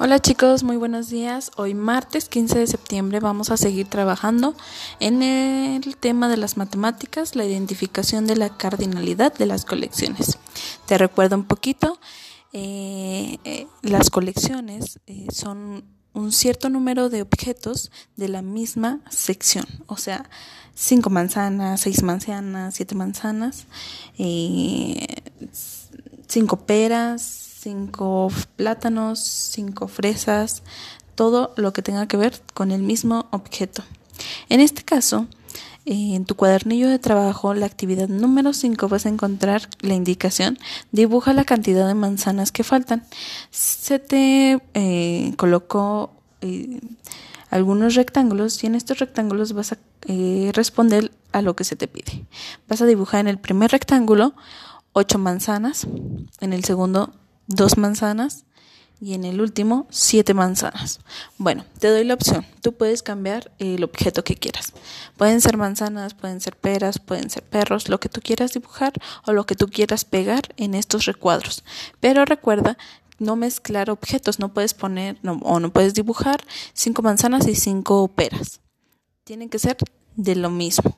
Hola chicos, muy buenos días. Hoy martes 15 de septiembre vamos a seguir trabajando en el tema de las matemáticas, la identificación de la cardinalidad de las colecciones. Te recuerdo un poquito, eh, eh, las colecciones eh, son un cierto número de objetos de la misma sección, o sea, cinco manzanas, seis manzanas, siete manzanas, cinco peras, cinco plátanos, cinco fresas, todo lo que tenga que ver con el mismo objeto. En este caso, eh, en tu cuadernillo de trabajo, la actividad número 5 vas a encontrar la indicación, dibuja la cantidad de manzanas que faltan. Se te eh, colocó eh, algunos rectángulos y en estos rectángulos vas a responder a lo que se te pide. Vas a dibujar en el primer rectángulo 8 manzanas, en el segundo dos manzanas y en el último siete manzanas. Bueno, te doy la opción. Tú puedes cambiar el objeto que quieras. Pueden ser manzanas, pueden ser peras, pueden ser perros, lo que tú quieras dibujar o lo que tú quieras pegar en estos recuadros. Pero recuerda no mezclar objetos, no puedes poner o no puedes dibujar cinco manzanas y cinco peras. Tienen que ser de lo mismo.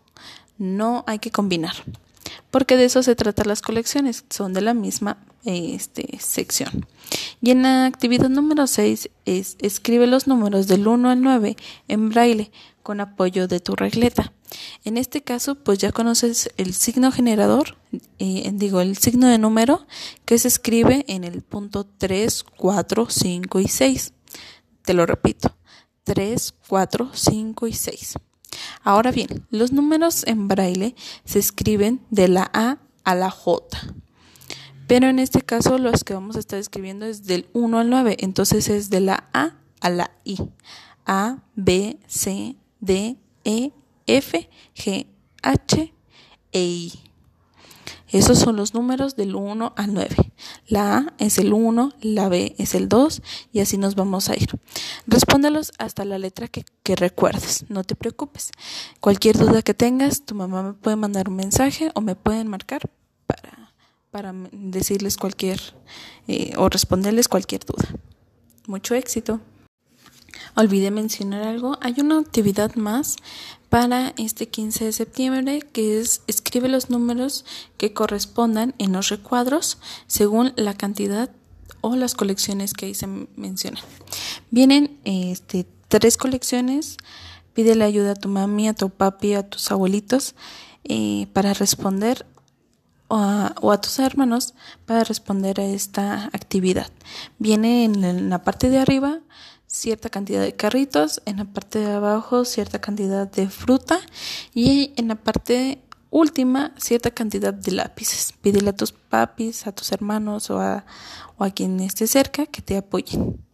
No hay que combinar porque de eso se trata las colecciones, son de la misma este, sección. Y en la actividad número 6 es escribe los números del 1 al 9 en braille con apoyo de tu regleta. En este caso, pues ya conoces el signo generador, eh, digo, el signo de número que se escribe en el punto 3, 4, 5 y 6. Te lo repito, 3, 4, 5 y 6. Ahora bien, los números en braille se escriben de la A a la J. Pero en este caso los que vamos a estar escribiendo es del 1 al 9, entonces es de la A a la I. A, B, C, D, E, F, G, H, E, I. Esos son los números del 1 al 9. La A es el 1, la B es el 2 y así nos vamos a ir. Respóndelos hasta la letra que, recuerdes, no te preocupes. Cualquier duda que tengas, tu mamá me puede mandar un mensaje o me pueden marcar para, para decirles cualquier eh, o responderles cualquier duda. Mucho éxito. Olvidé mencionar algo, hay una actividad más para este 15 de septiembre que es escribe los números que correspondan en los recuadros según la cantidad o las colecciones que ahí se mencionan. Vienen este, tres colecciones, pídele ayuda a tu mami, a tu papi, a tus abuelitos eh, para responder o a, tus hermanos para responder a esta actividad. Viene en la parte de arriba cierta cantidad de carritos, en la parte de abajo cierta cantidad de fruta y en la parte última cierta cantidad de lápices. Pídele a tus papis, a tus hermanos o a, o a quien esté cerca que te apoyen.